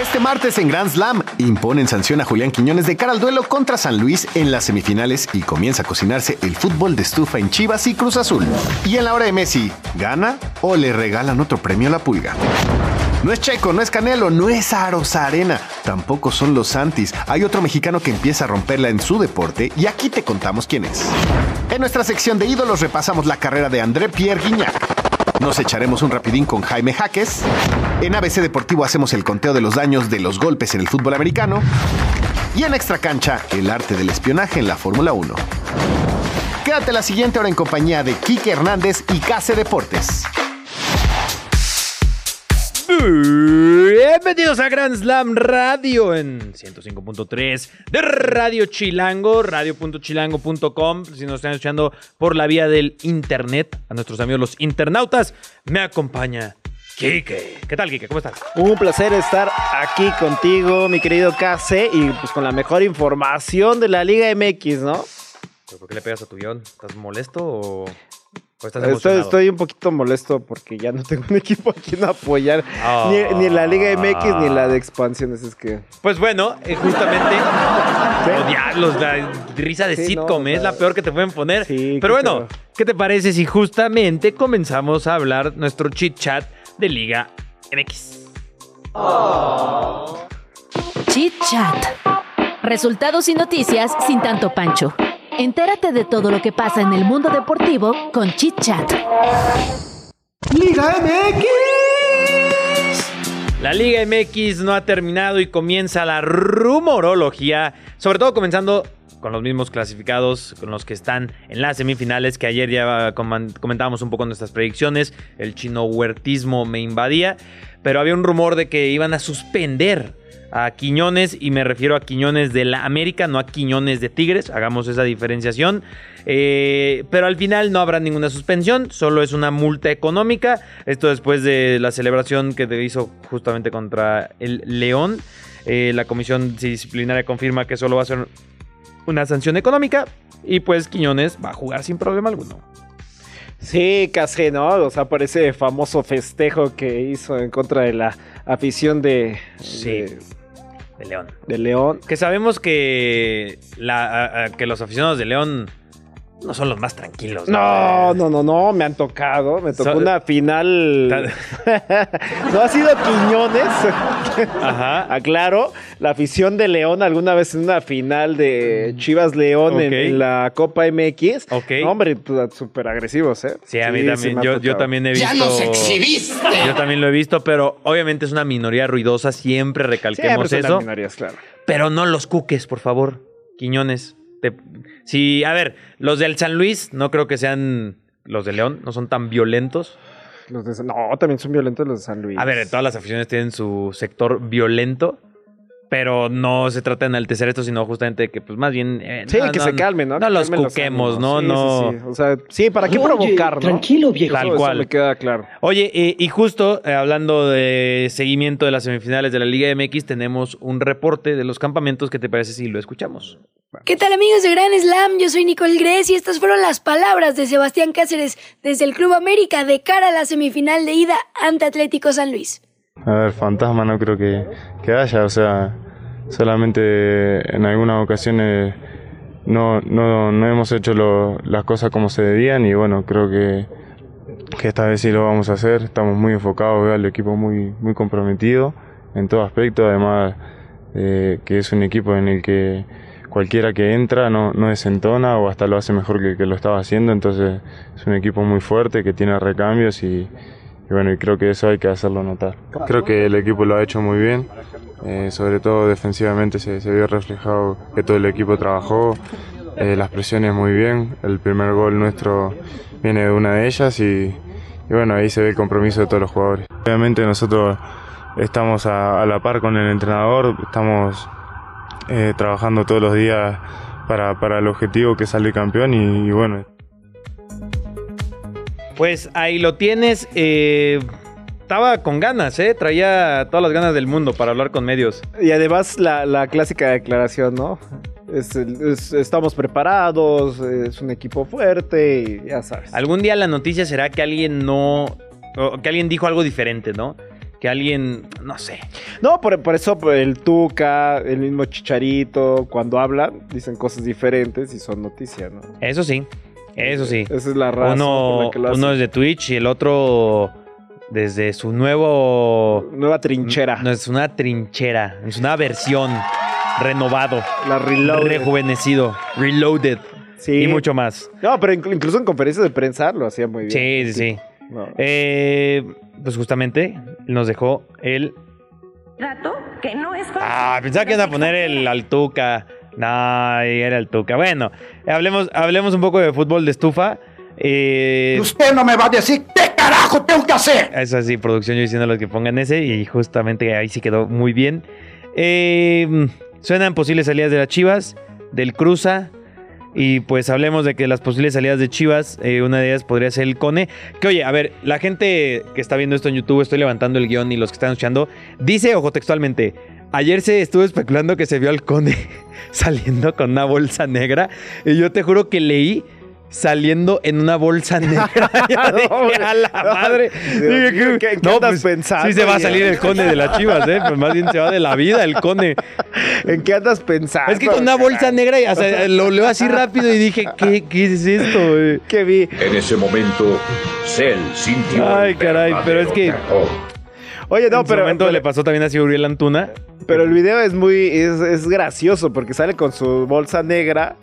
Este martes en Grand Slam imponen sanción a Julián Quiñones de cara al duelo contra San Luis en las semifinales y comienza a cocinarse el fútbol de estufa en Chivas y Cruz Azul. Y en la hora de Messi, ¿gana o le regalan otro premio a la pulga? No es Checo, no es Canelo, no es Arena, tampoco son los Santis. Hay otro mexicano que empieza a romperla en su deporte y aquí te contamos quién es. En nuestra sección de ídolos repasamos la carrera de André Pierre Guignac. Nos echaremos un rapidín con Jaime Jaques. En ABC Deportivo hacemos el conteo de los daños de los golpes en el fútbol americano. Y en Extra Cancha, el arte del espionaje en la Fórmula 1. Quédate la siguiente hora en compañía de Quique Hernández y Case Deportes. Bienvenidos a Grand Slam Radio en 105.3 de Radio Chilango, radio.chilango.com. Si nos están escuchando por la vía del internet, a nuestros amigos los internautas, me acompaña Kike. ¿Qué tal, Kike? ¿Cómo estás? Un placer estar aquí contigo, mi querido KC, y pues con la mejor información de la Liga MX, ¿no? ¿Por qué le pegas a tu guion? ¿Estás molesto o.? Estoy, estoy, un poquito molesto porque ya no tengo un equipo a quien apoyar. Ni, en la Liga MX ni la de expansiones. Es que. Pues bueno, eh, justamente. diablos, la risa de sitcom es la peor que te pueden poner. pero bueno, ¿qué te parece si justamente comenzamos a hablar nuestro chit chat de Liga MX? Chit chat. Resultados y noticias sin tanto pancho. Entérate de todo lo que pasa en el mundo deportivo con Chit Chat. Liga MX. La Liga MX no ha terminado y comienza la rumorología, sobre todo comenzando con los mismos clasificados, con los que están en las semifinales, que ayer ya comentábamos un poco nuestras predicciones, el chino huertismo me invadía, pero había un rumor de que iban a suspender a Quiñones y me refiero a Quiñones de la América, no a Quiñones de Tigres, hagamos esa diferenciación. Eh, pero al final no habrá ninguna suspensión, solo es una multa económica. Esto después de la celebración que hizo justamente contra el León. Eh, la comisión disciplinaria confirma que solo va a ser una sanción económica y pues Quiñones va a jugar sin problema alguno. Sí, casi, ¿no? O sea, por ese famoso festejo que hizo en contra de la afición de... Sí. De, León. De León. Que sabemos que, la, que los aficionados de León no son los más tranquilos. No, no, no, no, me han tocado. Me tocó una final. no ha sido Quiñones. Ajá. Aclaro. La afición de León alguna vez en una final de Chivas León en, la Copa MX. Ok. hombre, pues, súper agresivos, ¿eh? Sí, a mí también. Yo, también he visto. ¡Ya nos exhibiste! Yo también lo he visto, pero obviamente es una minoría ruidosa. Siempre recalquemos eso. Minorías, claro. Pero no los cuques, por favor. Quiñones. Sí, a ver, los del San Luis no creo que sean los de León, no son tan violentos. Los de, no, también son violentos los de San Luis. A ver, todas las aficiones tienen su sector violento. Pero no se trata de enaltecer esto, sino justamente que, pues más bien. Eh, sí, que se calmen, ¿no? No los cuquemos, ¿no? Sí, no. Sí, O sea, sí, ¿para qué provocar, Tranquilo, viejo. Tal cual. me queda claro. Oye, eh, y justo eh, hablando de seguimiento de las semifinales de la Liga MX, tenemos un reporte de los campamentos. ¿Qué te parece si lo escuchamos? ¿Qué tal, amigos de Gran Slam? Yo soy Nicole Gress y estas fueron las palabras de Sebastián Cáceres desde el Club América de cara a la semifinal de ida ante Atlético San Luis. A ver, fantasma no creo que, que haya, o sea, solamente en algunas ocasiones no, no, no hemos hecho las cosas como se debían y bueno, creo que, que esta vez sí lo vamos a hacer, estamos muy enfocados, veo al equipo muy, muy comprometido en todo aspecto, además eh, que es un equipo en el que cualquiera que entra no, no desentona o hasta lo hace mejor que, que lo estaba haciendo, entonces es un equipo muy fuerte que tiene recambios y, bueno, y creo que eso hay que hacerlo notar. Creo que el equipo lo ha hecho muy bien, eh, sobre todo defensivamente se, vio reflejado que todo el equipo trabajó, eh, las presiones muy bien, el primer gol nuestro viene de una de ellas y, bueno, ahí se ve el compromiso de todos los jugadores. Obviamente nosotros estamos a, la par con el entrenador, estamos eh, trabajando todos los días para, para, el objetivo que es salir campeón y, bueno. Pues ahí lo tienes. Eh, estaba con ganas, ¿eh? Traía todas las ganas del mundo para hablar con medios. Y además la, clásica declaración, ¿no? estamos preparados, es un equipo fuerte y ya sabes. Algún día la noticia será que alguien no... que alguien dijo algo diferente, ¿no? Que alguien, no sé. No, por, por, eso el Tuca, el mismo Chicharito, cuando hablan, dicen cosas diferentes y son noticias, ¿no? Eso sí, eso sí. Esa es la razón. Uno, uno es de Twitch y el otro desde su nuevo... Nueva trinchera. No, es una trinchera, es una versión renovado. La reloaded. Rejuvenecido, reloaded. Sí. Y mucho más. No, pero incluso en conferencias de prensa lo hacía muy bien. Sí, sí, sí. Eh, pues justamente nos dejó el... Dato que no es Ah, pensaba que iban a poner el Altuca. No, era el Tuca. Bueno, hablemos, hablemos un poco de fútbol de estufa. Eh, Usted no me va a decir qué carajo tengo que hacer. Eso sí, producción yo diciendo los que pongan ese y justamente ahí sí quedó muy bien. Eh, suenan posibles salidas de las Chivas, del Cruza. Y pues hablemos de que las posibles salidas de Chivas, eh, una de ellas podría ser el Cone. Que oye, a ver, la gente que está viendo esto en YouTube, estoy levantando el guion y los que están escuchando, dice, ojo textualmente, ayer se estuvo especulando que se vio al Cone saliendo con una bolsa negra. Y yo te juro que leí saliendo en una bolsa negra. a la madre. ¿Qué, no, andas pues, pensando? Sí se va a salir el cone de las chivas, ¿eh? Pues más bien se va de la vida el cone. ¿En qué andas pensando? Es que con una bolsa negra, lo leo así rápido y dije, ¿qué, qué es esto? ¿Qué vi? En ese momento, Cell sintió. Ay, caray, pero es que. Oye, no, en pero. momento le pasó también a Uriel Antuna. Pero el video es muy. Es, es gracioso porque sale con su bolsa negra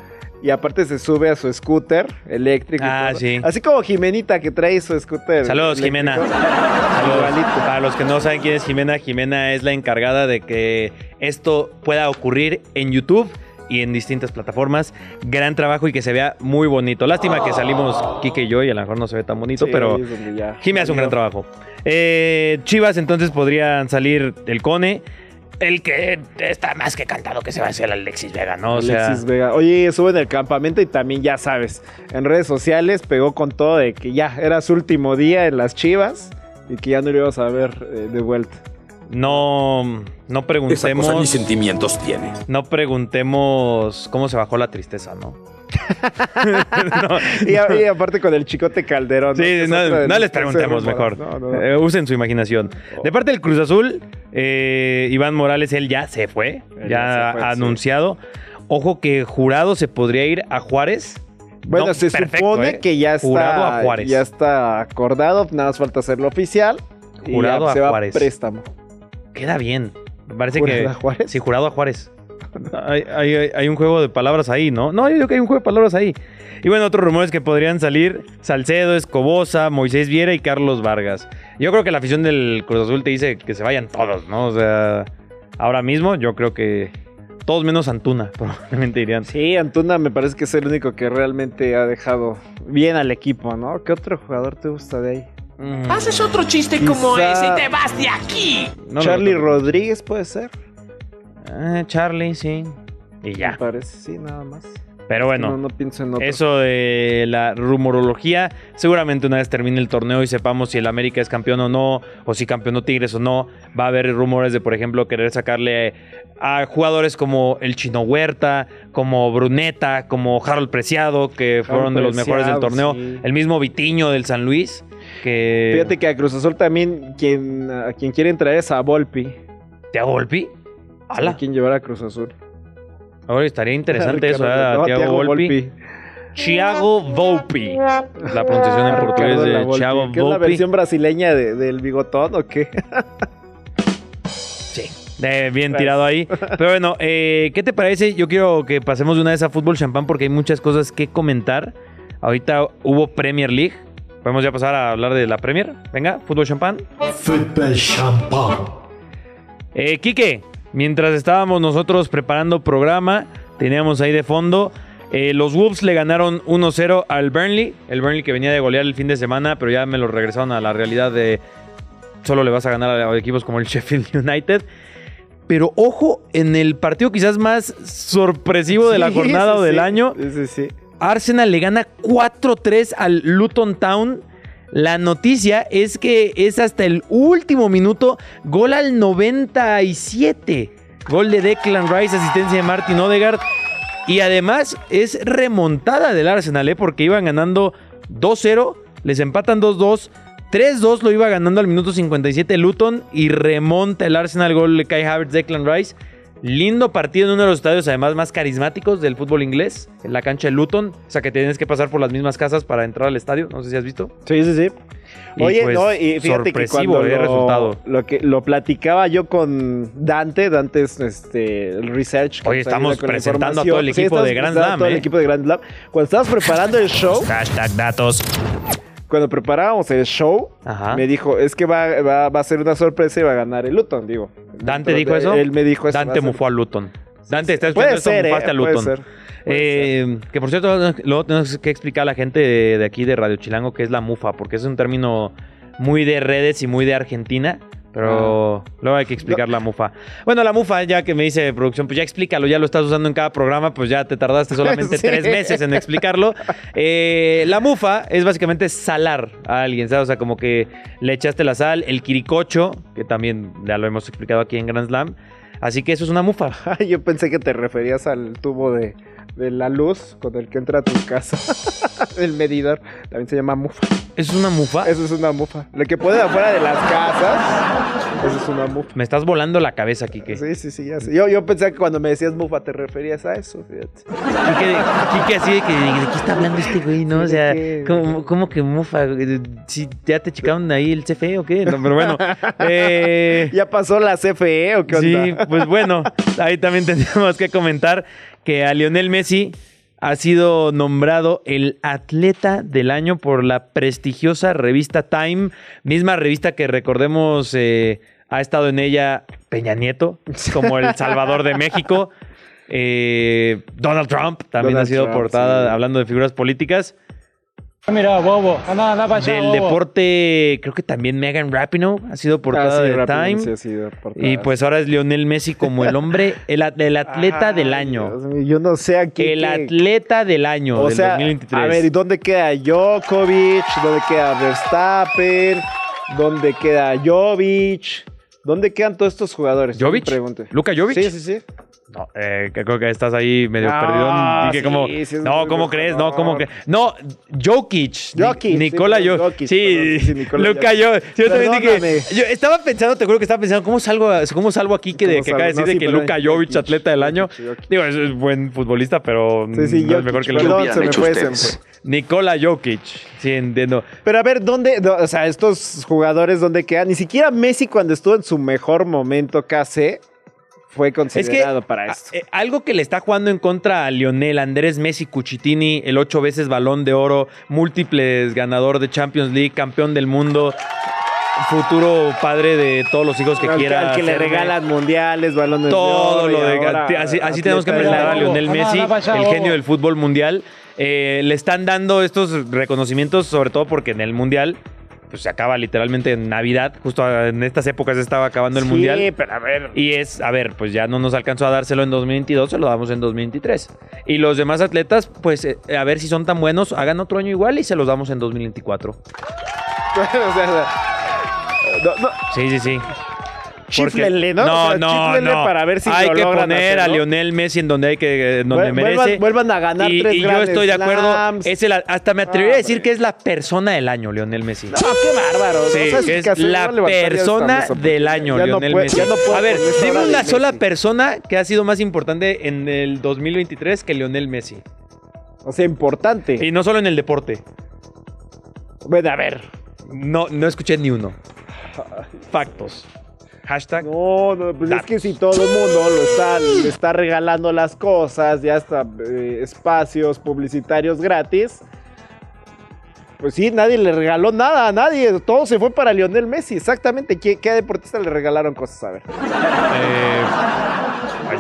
y aparte se sube a su scooter eléctrico. Ah, sí. Así como Jimenita que trae su scooter. Saludos, Jimena. Saludos. Para los que no saben quién es Jimena, Jimena es la encargada de que esto pueda ocurrir en YouTube y en distintas plataformas. Gran trabajo y que se vea muy bonito. Lástima que salimos Kike y yo y a lo mejor no se ve tan bonito, pero Jimena hace un gran trabajo. Eh, Chivas entonces podrían salir el Cone el que está más que cantado que se va a hacer Alexis Vega, ¿no? O Alexis Vega. Oye, sube en el campamento y también ya sabes, en redes sociales pegó con todo de que ya era su último día en las Chivas y que ya no lo íbamos a ver eh, de vuelta. No, no preguntemos. Esa cosa sentimientos tiene. No preguntemos cómo se bajó la tristeza, ¿no? y, aparte con el chicote Calderón. Sí, no, les preguntemos mejor. Eh, usen su imaginación. De parte del Cruz Azul, eh, Iván Morales, él ya se fue. ya, ha anunciado. Ojo que jurado se podría ir a Juárez. Bueno, se supone ¿eh? que ya está, a ya está acordado, nada más falta hacerlo oficial. Jurado a Juárez. préstamo. Queda bien. Me parece que. A Juárez? Sí, jurado a Juárez. Hay, un juego de palabras ahí, ¿no? No, yo creo que hay un juego de palabras ahí. Y bueno, otros rumores que podrían salir: Salcedo, Escobosa, Moisés Viera y Carlos Vargas. Yo creo que la afición del Cruz Azul te dice que se vayan todos, ¿no? O sea, ahora mismo yo creo que todos menos Antuna, probablemente irían. Sí, Antuna me parece que es el único que realmente ha dejado bien al equipo, ¿no? ¿Qué otro jugador te gusta de ahí? Mm. Haces otro chiste como ese y te vas de aquí. Charlie Rodríguez puede ser. Eh, Charlie, sí. Y ya. Me parece, sí, nada más. Pero bueno, no, pienso en eso de la rumorología, seguramente una vez termine el torneo y sepamos si el América es campeón o no, o si campeonó Tigres o no, va a haber rumores de, por ejemplo, querer sacarle a jugadores como el Chino Huerta, como Bruneta, como Harold Preciado, que fueron de los mejores del torneo, el mismo Vitiño del San Luis. Que... Fíjate que a Cruz Azul también quien, a quien quiere entrar es a Volpi. ¿Te a Volpi? ¿A quién llevará a Cruz Azul? Ahora estaría interesante eso, ¿eh? Tiago Volpi. Thiago Volpi. La pronunciación en portugués de Thiago Volpi. ¿Qué es la versión brasileña del bigotón o qué? sí. bien tirado ahí. Pero bueno, eh, ¿qué te parece? Yo quiero que pasemos de una vez a fútbol champán porque hay muchas cosas que comentar. Ahorita hubo Premier League. Podemos ya pasar a hablar de la Premier. Venga, fútbol champán. Fútbol champán. Eh, Quique, Mientras estábamos nosotros preparando programa, teníamos ahí de fondo Eh, los Wolves le ganaron 1-0 al Burnley. El Burnley que venía de golear el fin de semana, pero ya me lo regresaron a la realidad de solo le vas a ganar a equipos como el Sheffield United. Pero ojo, en el partido quizás más sorpresivo de la jornada o del año, Arsenal le gana 4-3 al Luton Town. La noticia es que es hasta el último minuto, gol al 97. Gol de Declan Rice, asistencia de Martin Odegaard. Y además es remontada del Arsenal, ¿eh? porque iban ganando 2-0, les empatan 2-2. 3-2 lo iba ganando al minuto 57 Luton y remonta el Arsenal gol de Kai Havertz, Declan Rice. Lindo partido en uno de los estadios además más carismáticos del fútbol inglés, en la cancha de Luton. O sea que tienes que pasar por las mismas casas para entrar al estadio. No sé si has visto. Sí, sí, sí. Oye, pues, no, y fíjate que cuando eh, lo, resultado. Lo, que, lo platicaba yo con Dante, Dante es este, el research. Hoy estamos presentando a todo el equipo de Grand Slam. Todo el ¿eh? equipo de Grand Slam. Cuando estabas preparando el show. Hashtag datos cuando preparábamos el show, me dijo, es que va, va, a ser una sorpresa y va a ganar el Luton, digo. ¿Dante dijo eso? Él me dijo eso. Dante mufó al Luton. Dante, estás puede ser, mufaste a Luton. Eh, que por cierto, luego tenemos que explicar a la gente de, aquí de Radio Chilango qué es la mufa, porque es un término muy de redes y muy de Argentina. Pero ah. luego hay que explicar la mufa. Bueno, la mufa, ya que me dice producción, pues ya explícalo, ya lo estás usando en cada programa, pues ya te tardaste solamente tres meses en explicarlo. Eh, la mufa es básicamente salar a alguien, ¿sabes? O sea, como que le echaste la sal, el quiricocho, que también ya lo hemos explicado aquí en Grand Slam. Así que eso es una mufa. Yo pensé que te referías al tubo de, de la luz con el que entra a tu casa. el medidor. También se llama mufa. ¿Eso es una mufa? Eso es una mufa. Lo que puede afuera de las casas. Eso es una mufa. Me estás volando la cabeza, Kike. Sí, sí, sí, ya sé. Yo, yo pensé que cuando me decías mufa te referías a eso, fíjate. Kike, así de que de qué está hablando este güey, ¿no? O sea, ¿cómo, ¿cómo, que mufa? Si ¿Ya te checaron ahí el CFE o qué? No, pero bueno. Eh... ¿Ya pasó la CFE o qué onda? Sí, pues bueno, ahí también tendríamos que comentar que a Lionel Messi ha sido nombrado el atleta del año por la prestigiosa revista Time, misma revista que recordemos eh, ha estado en ella Peña Nieto, como el Salvador de México. Eh, Donald Trump también ha sido portada hablando de figuras políticas. Mira, bobo, anda, anda Del deporte, creo que también Megan Rapinoe ha sido portada ah, de Time. y pues ahora es Lionel Messi como el hombre, el, atleta del año. yo no sé a qué. El atleta del año o del sea, 2023. A ver, ¿y dónde queda Djokovic? ¿Dónde queda Verstappen? ¿Dónde queda Jovic? ¿Dónde quedan todos estos jugadores? ¿Jovic? ¿Luca Jovic? Sí, sí, sí. No, eh, creo que estás ahí medio perdido. como, no, ¿cómo crees? No, ¿cómo que? No, Jokic. Jokic. Nicola Jokic. Sí, Luca Jokic. Yo también dije. Yo estaba pensando, te juro que estaba pensando, ¿cómo salgo, cómo salgo aquí que, de, que acaba de decir de que Luca Jovic, atleta del año? Digo, es, buen futbolista, pero sí, sí, no es mejor que Luca. se me fue Nicola Jokic. Sí, entiendo. Pero a ver, ¿dónde? O sea, estos jugadores, ¿dónde quedan? Ni siquiera Messi, cuando estuvo en su mejor momento, casi fue considerado para esto. Eh, algo que le está jugando en contra a Lionel Andrés Messi Cuchitini, el ocho veces balón de oro, múltiples ganador de Champions League, campeón del mundo, futuro padre de todos los hijos que quiera. Al que le regalan mundiales, balones todo de oro. Todo lo de. Así, tenemos que presentar a Lionel Messi, el genio del fútbol mundial. Eh, le están dando estos reconocimientos, sobre todo porque en el mundial pues se acaba literalmente en Navidad. Justo en estas épocas estaba acabando el Mundial. Sí, pero a ver. Y es, a ver, pues ya no nos alcanzó a dárselo en 2022, se lo damos en 2023. Y los demás atletas, pues eh, a ver si son tan buenos, hagan otro año igual y se los damos en 2024. o sea, Sí, sí, sí. Chiflenle, ¿no? No, no, no. para ver si hay que poner a Lionel Messi en donde hay que en donde merece. Vuelvan a ganar y, tres y yo estoy de acuerdo. Es el, hasta me atrevería a decir que es la persona del año, Lionel Messi. No, qué bárbaro. Sí, que es la persona del año, Lionel Messi. a ver, dime una sola persona que ha sido más importante en el 2023 que Lionel Messi. O sea, importante. Y no solo en el deporte. Bueno, a ver. No, no escuché ni uno. Factos. Hashtag. No, no pues es que si todo el mundo lo está, le está regalando las cosas, ya está eh, espacios publicitarios gratis. Pues sí, nadie le regaló nada a nadie. Todo se fue para Lionel Messi. Exactamente. ¿Qué, qué deportista le regalaron cosas? A ver. Eh,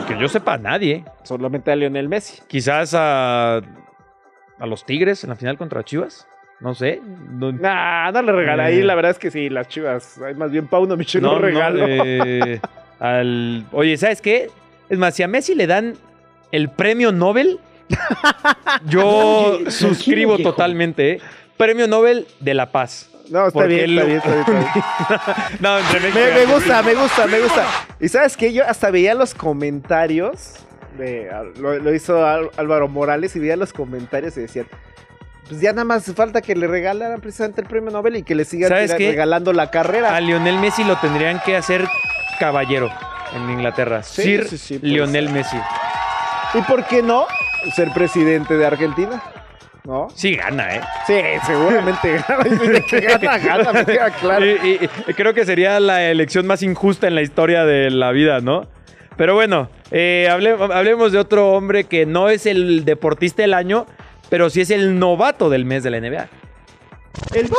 que yo sepa, a nadie. Solamente a Lionel Messi. Quizás a, a los Tigres en la final contra Chivas. No sé. No, Nah, no le regala. Ahí Eh. la verdad es que sí, las chivas. Más bien Pauno Michel no, no, regalo. eh, al, oye, ¿sabes qué? Es más, si a Messi le dan el premio Nobel, yo suscribo totalmente. ¿eh? Premio Nobel de la Paz. No, está bien, está bien, está bien, está bien. No, entre México Me, me gusta, me gusta, me gusta. Y sabes qué, yo hasta veía los comentarios de lo, lo hizo Álvaro Morales y veía los comentarios y decían, pues ya nada más falta que le regalaran precisamente el premio Nobel y que le sigan regalando la carrera. A Lionel Messi lo tendrían que hacer caballero en Inglaterra. Sí, Sir sí, Lionel ser. Messi. ¿Y por qué no ser presidente de Argentina? ¿No? Sí, gana, ¿eh? Sí, seguramente gana. Y de que gana, gana, me queda claro. Y, y- y creo que sería la elección más injusta en la historia de la vida, ¿no? Pero bueno, eh, hable- hablemos de otro hombre que no es el deportista del año, pero sí es el novato del mes de la NBA. El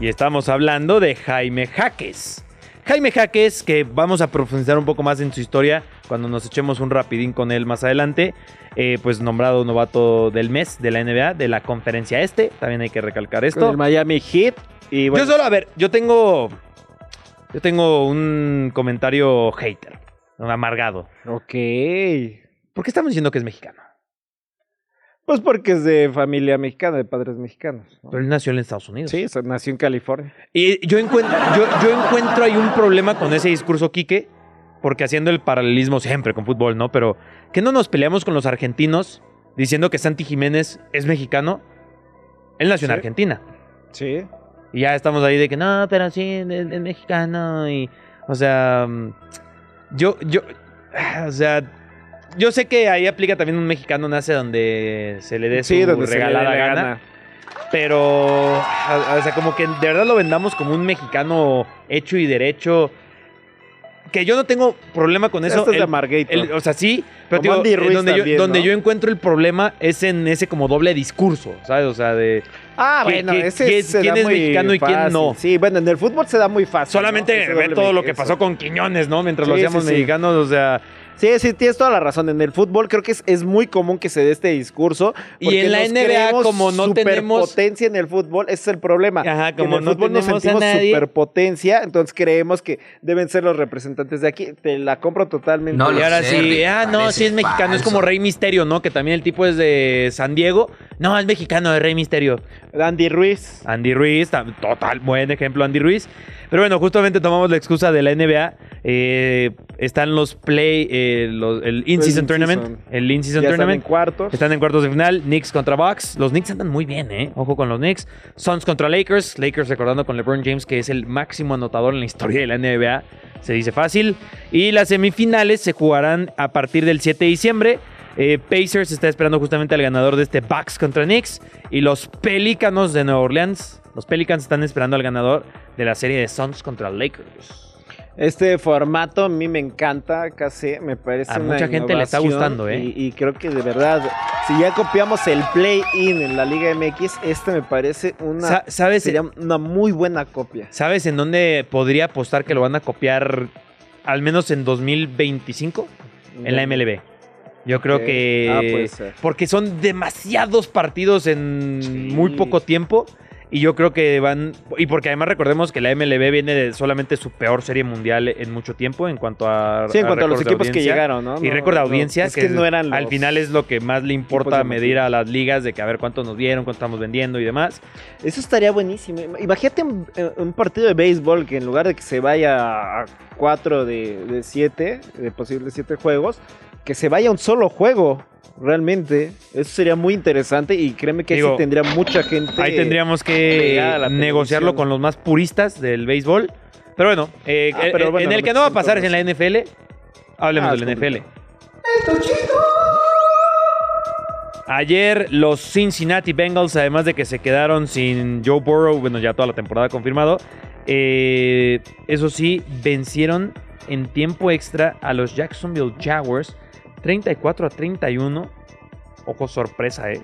Y estamos hablando de Jaime Jaques. Jaime Jaques, que vamos a profundizar un poco más en su historia cuando nos echemos un rapidín con él más adelante, eh, pues nombrado novato del mes de la NBA, de la conferencia este, también hay que recalcar Con esto. el Miami Heat. Y bueno, Yo solo, a ver, yo tengo. Yo tengo un comentario hater, un amargado. Ok. ¿Por qué estamos diciendo que es mexicano? Pues porque es de familia mexicana, de padres mexicanos. ¿no? Pero él nació en Estados Unidos. Sí, nació en California. Y yo encuentro, yo, yo encuentro ahí un problema con ese discurso, Quique, porque haciendo el paralelismo siempre con fútbol, ¿no? Pero que no nos peleamos con los argentinos diciendo que Santi Jiménez es mexicano. Él nació en. Argentina. Sí. Y ya estamos ahí de que no, pero sí, es, mexicano. Y, o sea, mm, yo, yo, o sea, yo sé que ahí aplica también un mexicano nace donde se le dé su Sí, donde se le dé regalada gana. gana. Pero, o sea, como que de verdad lo vendamos como un mexicano hecho y derecho. Que yo no tengo problema con eso. Esto es de el- o sea, sí, pero digo, Andy eh, Ruiz donde, yo, donde ¿no? yo encuentro el problema es en ese como doble discurso, ¿sabes? O sea, de Ah, ¿Qué- bueno, ese se quién da es muy mexicano y quién fácil. no? Sí, bueno, en el fútbol se da muy fácil. solamente ¿no? Ve todo lo que pasó con Quiñones, ¿no? Mientras lo hacíamos sí. mexicanos, o sea, Sí, sí, tienes toda la razón. En el fútbol creo que es, es muy común que se dé este discurso. Y en la nos NBA, como no tenemos- superpotencia en el fútbol, ese es el problema. Ajá, como en el no fútbol nos tenemos a sentimos nadie. superpotencia, entonces creemos que deben ser los representantes de aquí. Te la compro totalmente. No y ahora sé, sí, Rick, ah, no, sí es mexicano, es como. Rey Misterio, ¿no? Que también el tipo es de San Diego. No, es mexicano, es Rey Misterio. Andy Ruiz. Andy Ruiz, total, buen ejemplo Andy Ruiz. Pero bueno, justamente tomamos la excusa de la NBA. eh, están los play, eh, los- el In-Season. Tournament. El In-Season Ya están en Tournament. cuartos. Están en cuartos de final. Knicks contra Bucks. Los Knicks andan muy bien, ¿eh? Ojo con los Knicks. Suns contra Lakers. Lakers recordando con LeBron James que es el máximo anotador en la historia de la NBA. Se dice fácil. Y las semifinales se jugarán a partir del 7 de diciembre. Eh, Pacers está esperando justamente al ganador de este Bucks contra Knicks. Y los Pelícanos de Nueva Orleans. Los Pelicans están esperando al ganador de la serie de Suns contra Lakers. Este formato a mí me encanta, casi me parece A una mucha gente le está gustando, ¿eh? Y, y creo que de verdad, si ya copiamos el play-in en la Liga MX, este me parece una, Sa- ¿Sabes? sería una muy buena copia. ¿Sabes en dónde podría apostar que lo van a copiar al menos en 2025? En la MLB. Yo creo que... Ah, puede ser. Porque son demasiados partidos en Sí. muy poco tiempo. Y yo creo que van... Y porque además recordemos que la MLB viene de solamente su peor serie mundial en mucho tiempo en cuanto a... Sí, en cuanto a los equipos que llegaron, ¿no? Y No, récord de no, audiencia, es que no eran al final es lo que más le importa medir a las ligas, de que a ver cuánto nos dieron, cuánto estamos vendiendo y demás. Eso estaría buenísimo. Imagínate un, eh, un partido de béisbol que en lugar de que se vaya a 4 de, de 7, de posibles 7 juegos, que se vaya a un solo juego. Realmente, eso sería muy interesante y créeme que Digo, sí tendría mucha gente. Ahí tendríamos que negociarlo televisión. con los más puristas del béisbol. Pero bueno, eh, Ah, eh, pero bueno, en el que no va a pasar es en la NFL. Hablemos Ah, de la NFL. Ayer los Cincinnati Bengals, además de que se quedaron sin Joe Burrow, bueno, ya toda la temporada confirmado, eh, eso sí, vencieron en tiempo extra a los Jacksonville Jaguars 34 a 31. Ojo, sorpresa, ¿eh?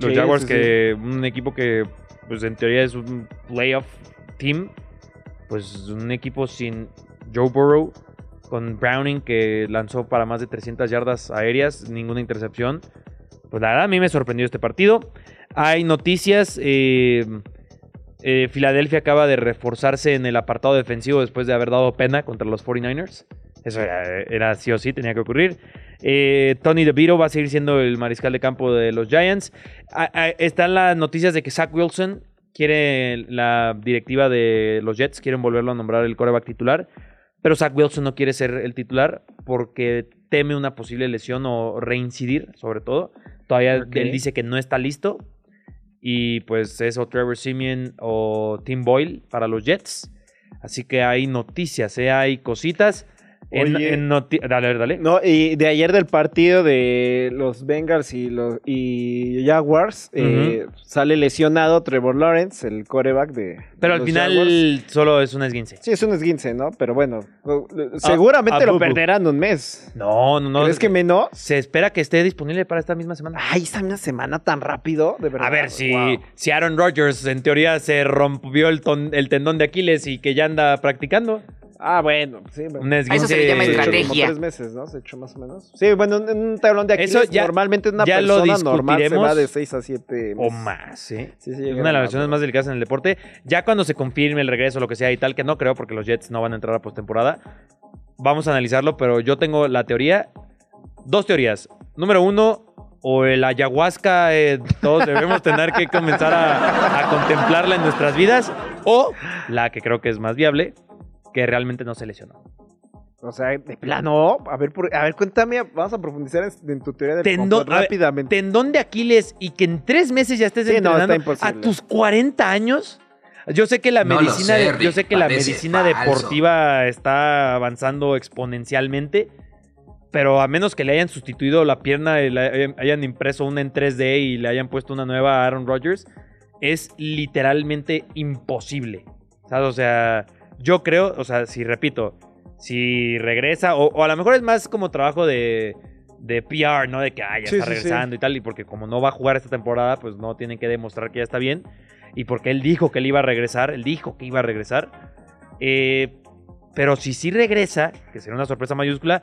Los Jaguars, que un equipo que, pues en teoría es un playoff team, pues un equipo sin Joe Burrow, con Browning que lanzó para más de 300 yardas aéreas, ninguna intercepción. Pues la verdad a mí me sorprendió este partido. Hay noticias. Eh, eh, Filadelfia acaba de reforzarse en el apartado defensivo después de haber dado pena contra los 49ers. Eso era, sí o sí, tenía que ocurrir. Eh, Tony DeVito va a seguir siendo el mariscal de campo de los Giants. están las noticias de que Zach Wilson quiere la directiva de los Jets, quieren volverlo a nombrar el coreback titular. Pero Zach Wilson no quiere ser el titular porque teme una posible lesión o reincidir, sobre todo. Todavía él dice que no está listo. Y pues es o Trevor Simeon o Tim Boyle para los Jets. Así que hay noticias, ¿eh? hay cositas. En, dale, dale. No, y de ayer del partido de los Bengals y los y Jaguars, eh, sale lesionado Trevor Lawrence, el coreback de. Pero al final solo es un esguince. Sí, es un esguince, ¿no? Pero bueno, seguramente lo perderán un mes. No, no, no. ¿Crees que menos? Se espera que esté disponible para esta misma semana. Ay, esta misma semana tan rápido, de verdad. A ver, si, si Aaron Rodgers en teoría se rompió el, el tendón de Aquiles y que ya anda practicando. Ah, bueno, sí. Eso se le llama estrategia. Como tres meses, ¿no? Se echó más o menos. Sí, bueno, en un tablón de Aquiles, Eso ya, normalmente una ya persona normal se va de 6 a 7 meses. O más, ¿sí? sí, sí una de las versiones más delicadas en el deporte. Ya cuando se confirme el regreso, lo que sea y tal, que no creo porque los Jets no van a entrar a postemporada, vamos a analizarlo, pero yo tengo la teoría, dos teorías. Número uno, o el ayahuasca, eh, todos debemos tener que comenzar a, a contemplarla en nuestras vidas, o la que creo que es más viable, que realmente no se lesionó. O sea, de plano, a ver, a ver, cuéntame, vamos a profundizar en, tu teoría del tendón, rápidamente. tendón de Aquiles y que en tres meses ya estés entrenando a tus 40 años. Yo sé que la medicina, yo sé que la medicina deportiva está avanzando exponencialmente, pero a menos que le hayan sustituido la pierna y le hayan impreso una en 3D y le hayan puesto una nueva a Aaron Rodgers, es literalmente imposible. O sea, yo creo, o sea, si repito, si regresa, o, a lo mejor es más como trabajo de, de PR, ¿no? De que ah, ya está regresando y tal, y porque como no va a jugar esta temporada, pues no tienen que demostrar que ya está bien. Y porque él dijo que él iba a regresar, él dijo que iba a regresar. Eh, pero si sí regresa, que sería una sorpresa mayúscula,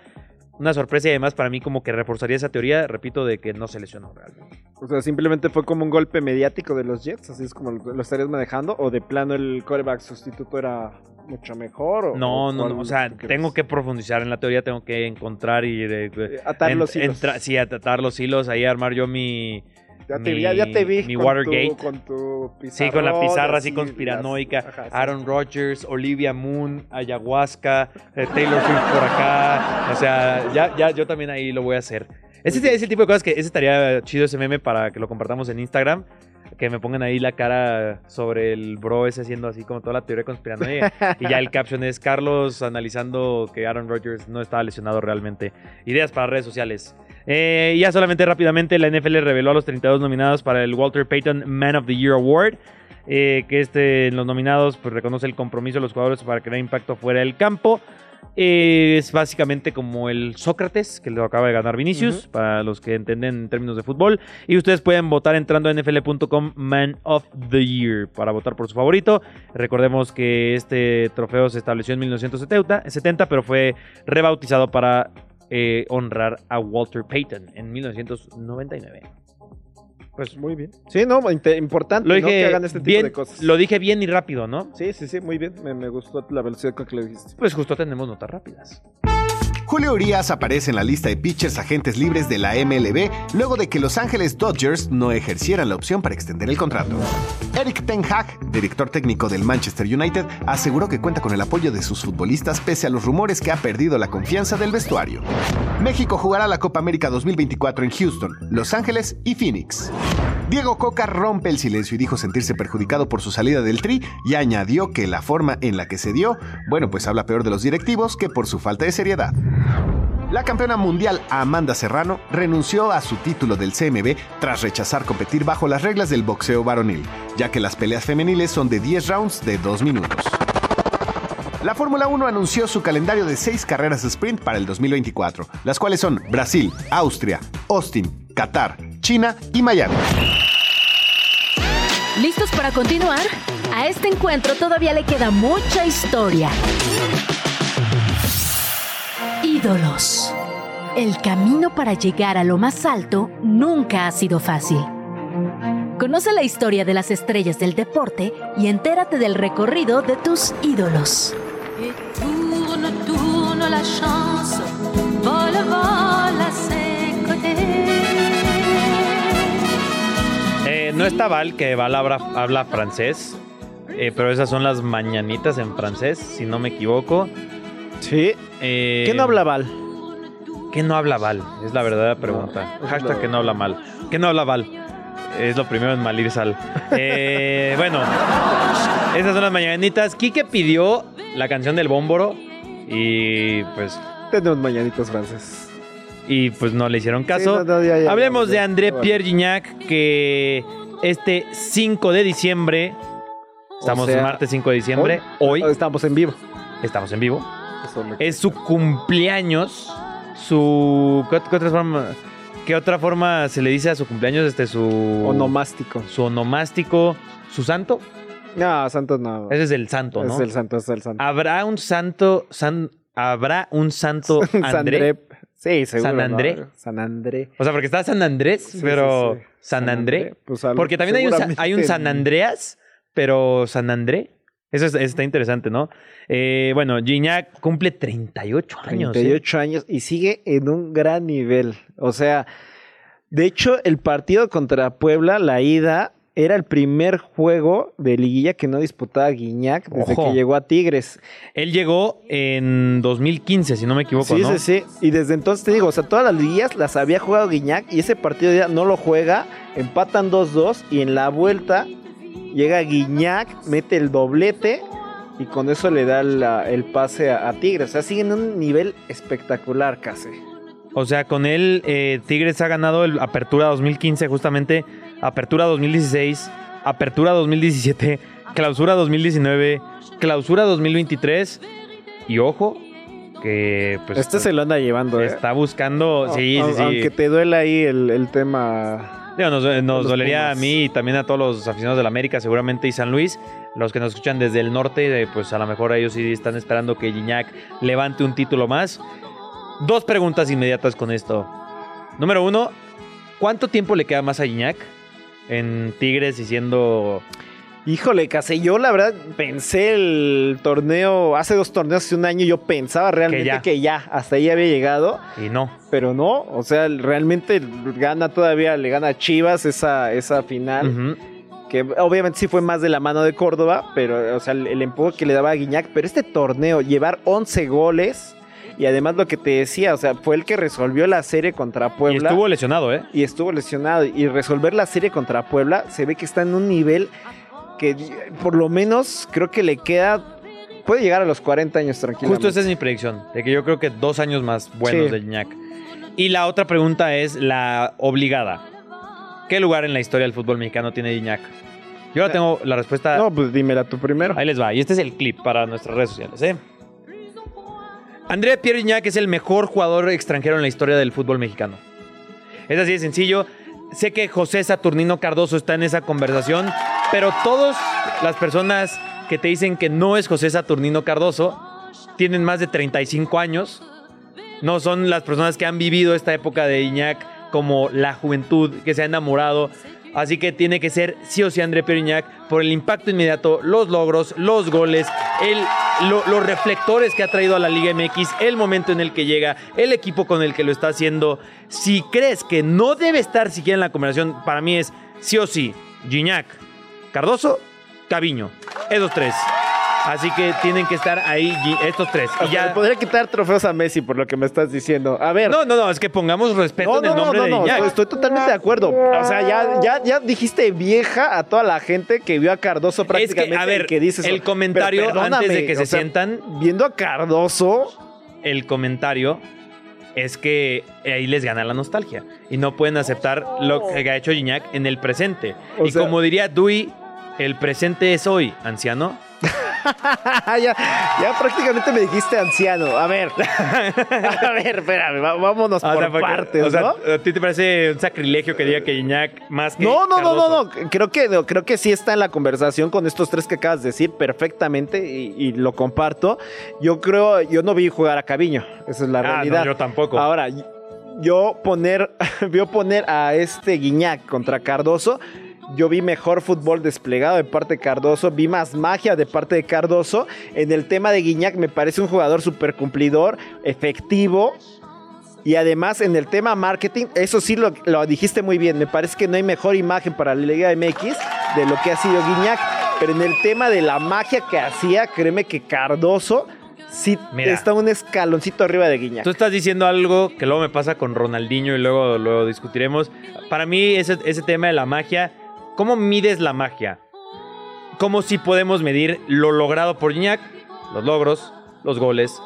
una sorpresa y además para mí como que reforzaría esa teoría, repito, de que no se lesionó realmente. O sea, simplemente fue como un golpe mediático de los Jets, así es como lo estarías manejando, o de plano el quarterback sustituto era mucho mejor. no, no, no, o sea, tengo que profundizar en la teoría, tengo que encontrar y... Eh, atar los hilos. sí, atar los hilos, ahí armar yo mi... Ya te, vi, ya, te vi mi Watergate. con tu sí, con la pizarra así, conspiranoica. Aaron Rodgers, Olivia Moon, Ayahuasca, eh, Taylor Swift por acá. O sea, ya, ya yo también ahí lo voy a hacer. Ese, ese tipo de cosas que ese estaría chido ese meme para que lo compartamos en Instagram que me pongan ahí la cara sobre el bro ese haciendo así como toda la teoría conspirando. y ya el caption es Carlos analizando que Aaron Rodgers no estaba lesionado realmente. Ideas para redes sociales. Eh, ya solamente rápidamente la NFL reveló a los 32 nominados para el Walter Payton Man of the Year Award. Eh, que este en los nominados pues reconoce el compromiso de los jugadores para crear impacto fuera del campo es básicamente como el Sócrates, que lo acaba de ganar Vinicius, para los que entienden en términos de fútbol. Y ustedes pueden votar entrando a nfl.com Man of the Year para votar por su favorito. Recordemos que este trofeo se estableció en 1970, pero fue rebautizado para eh, honrar a Walter Payton en 1999. Pues muy bien. Sí, no, importante lo que hagan este tipo de cosas. Lo dije bien y rápido, ¿no? Sí, sí, sí, muy bien. Me, me gustó la velocidad con que lo dijiste. Pues justo tenemos notas rápidas. Julio Urias aparece en la lista de pitchers agentes libres de la MLB luego de que Los Ángeles Dodgers no ejercieran la opción para extender el contrato. Eric Ten Hag, director técnico del Manchester United, aseguró que cuenta con el apoyo de sus futbolistas pese a los rumores que ha perdido la confianza del vestuario. México jugará la Copa América 2024 en Houston, Los Ángeles y Phoenix. Diego Coca rompe el silencio y dijo sentirse perjudicado por su salida del Tri y añadió que la forma en la que se dio, bueno, pues habla peor de los directivos que por su falta de seriedad. La campeona mundial Amanda Serrano renunció a su título del CMB tras rechazar competir bajo las reglas del boxeo varonil, ya que las peleas femeniles son de 10 rounds de 2 minutos. La Fórmula 1 anunció su calendario de 6 carreras sprint para el 2024, las cuales son Brasil, Austria, Austin, Qatar, China y Miami. ¿Listos para continuar? A este encuentro todavía le queda mucha historia. Ídolos. El camino para llegar a lo más alto nunca ha sido fácil. Conoce la historia de las estrellas del deporte y entérate del recorrido de tus ídolos. Eh, no está Val, que Val habla, francés, eh, pero esas son las mañanitas en francés, si no me equivoco. Sí. Eh, ¿Qué no habla Val? ¿Qué no habla Val? Es la verdadera pregunta. Hashtag que no habla mal. ¿Qué no habla Val? Es lo primero en Malir Sal. Eh, bueno, esas son las mañanitas. Quique pidió la canción del Bómboro y pues... Tenemos mañanitas franceses. Y pues no le hicieron caso. Hablemos de André Pierre Gignac que este 5 de diciembre... Estamos en martes 5 de diciembre. Hoy, Estamos en vivo. Estamos en vivo. Es su cumpleaños. Su... ¿Qué, qué otra forma? ¿Qué otra forma se le dice a su cumpleaños? Este, su. Onomástico. Su onomástico. ¿Su santo? No, santo no. Ese es el santo, ¿no? Es el santo, es el santo. ¿Habrá un santo. San, ¿Habrá un santo André? Sí, seguro. ¿San André? San André. O sea, porque está San Andrés, pero. ¿San, André? Pues porque también hay un, hay un San Andreas, pero San André. Eso está interesante, ¿no? Eh, bueno, Gignac cumple 38 años. 38 ¿eh? años y sigue en un gran nivel. O sea, de hecho, el partido contra Puebla, la ida, era el primer juego de liguilla que no disputaba Guiñac desde que llegó a Tigres. Él llegó en 2015, si no me equivoco, sí, ¿no? Sí, sí, Y desde entonces te digo, o sea, todas las liguillas las había jugado Guiñac y ese partido ya no lo juega, empatan 2-2 y en la vuelta llega Guiñac, mete el doblete y con eso le da el pase a, Tigres. O sea, sigue en un nivel espectacular casi. O sea, con él eh, Tigres ha ganado el Apertura 2015, justamente Apertura 2016, Apertura 2017, Clausura 2019, Clausura 2023 y ojo que pues este se lo anda llevando. ¿eh? Está buscando, sí, sí, sí. Aunque te duela ahí el tema nos, dolería a mí y también a todos los aficionados de la América, seguramente, y San Luis. Los que nos escuchan desde el norte, pues a lo mejor ellos sí están esperando que Gignac levante un título más. Dos preguntas inmediatas con esto. Número uno, ¿cuánto tiempo le queda más a Gignac en Tigres y siendo Híjole, casi yo la verdad pensé el torneo, hace dos torneos, hace un año, yo pensaba realmente que ya, hasta ahí había llegado. Y no. Pero no, o sea, realmente gana todavía, le gana a Chivas esa, esa final. Que obviamente sí fue más de la mano de Córdoba, pero, o sea, el, el empuje que le daba a Guiñac. Pero este torneo, llevar 11 goles. Y además lo que te decía, o sea, fue el que resolvió la serie contra Puebla. Y estuvo lesionado, ¿eh? Y estuvo lesionado. Y resolver la serie contra Puebla se ve que está en un nivel que por lo menos creo que le queda. Puede llegar a los 40 años tranquilamente. Justo esa es mi predicción, de que yo creo que dos años más buenos de Gignac. Y la otra pregunta es la obligada. ¿Qué lugar en la historia del fútbol mexicano tiene Gignac? Yo ahora tengo la respuesta. No, pues dímela tú primero. Ahí les va. Y este es el clip para nuestras redes sociales, ¿eh? André Pierre Gignac es el mejor jugador extranjero en la historia del fútbol mexicano. Es así de sencillo. Sé que José Saturnino Cardoso está en esa conversación, pero todas las personas que te dicen que no es José Saturnino Cardoso tienen más de 35 años. No son las personas que han vivido esta época de Iñac como la juventud, que se ha enamorado. Así que tiene que ser sí o sí André Periñac por el impacto inmediato, los logros, los goles, los reflectores que ha traído a la Liga MX, el momento en el que llega, el equipo con el que lo está haciendo. Si crees que no debe estar siquiera en la conversación, para mí es sí o sí Gignac, Cardoso, Caviño. Esos tres. Así que tienen que estar ahí estos tres. Y ya... Podría quitar trofeos a Messi por lo que me estás diciendo. A ver. No, no, no, es que pongamos respeto en el nombre no, no, de Estoy, totalmente de acuerdo. O sea, ya, ya, ya dijiste vieja a toda la gente que vio a Cardoso prácticamente. Es que, a ver, que dices el comentario antes de que se sientan. Viendo a Cardoso. El comentario es que ahí les gana la nostalgia y no pueden aceptar lo que ha hecho Gignac en el presente. y como diría Dewey, el presente es hoy, anciano. ya, ya, prácticamente me dijiste anciano. A ver, a ver, espérame, vámonos ah, por partes, o sea, ¿A ti te parece un sacrilegio que diga que Iñak más que No, no, no, no, no. Creo que, creo que sí está en la conversación con estos tres que acabas de decir perfectamente y, lo comparto. Yo creo, yo no vi jugar a Caviño. Esa es la ah, realidad. yo tampoco. Ahora, yo poner, vio poner a este Guiñac contra Cardoso yo vi mejor fútbol desplegado de parte de Cardoso, vi más magia de parte de Cardoso. En el tema de Guiñac me parece un jugador súper cumplidor, efectivo. Y además en el tema marketing, eso sí lo, dijiste muy bien, me parece que no hay mejor imagen para la Liga MX de lo que ha sido Guiñac. Pero en el tema de la magia que hacía, créeme que Cardoso sí está un escaloncito arriba de Guiñac. Tú estás diciendo algo que luego me pasa con Ronaldinho y luego lo discutiremos. Para mí ese, ese tema de la magia ¿Cómo mides la magia? ¿Cómo si podemos medir lo logrado por Iñak? Los logros, los goles,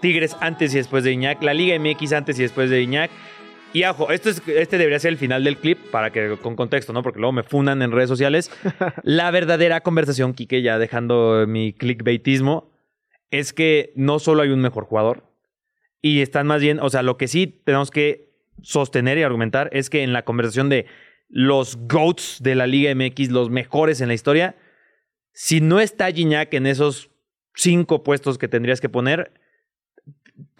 Tigres antes y después de Iñak, la Liga MX antes y después de Iñak. Y ojo, esto es, este debería ser el final del clip para que con contexto, ¿no? Porque luego me funan en redes sociales. la verdadera conversación, Kike, ya dejando mi clickbaitismo, es que no solo hay un mejor jugador y están más bien, o sea, lo que sí tenemos que sostener y argumentar es que en la conversación de los GOATs de la Liga MX, los mejores en la historia. Si no está Gignac en esos cinco puestos que tendrías que poner,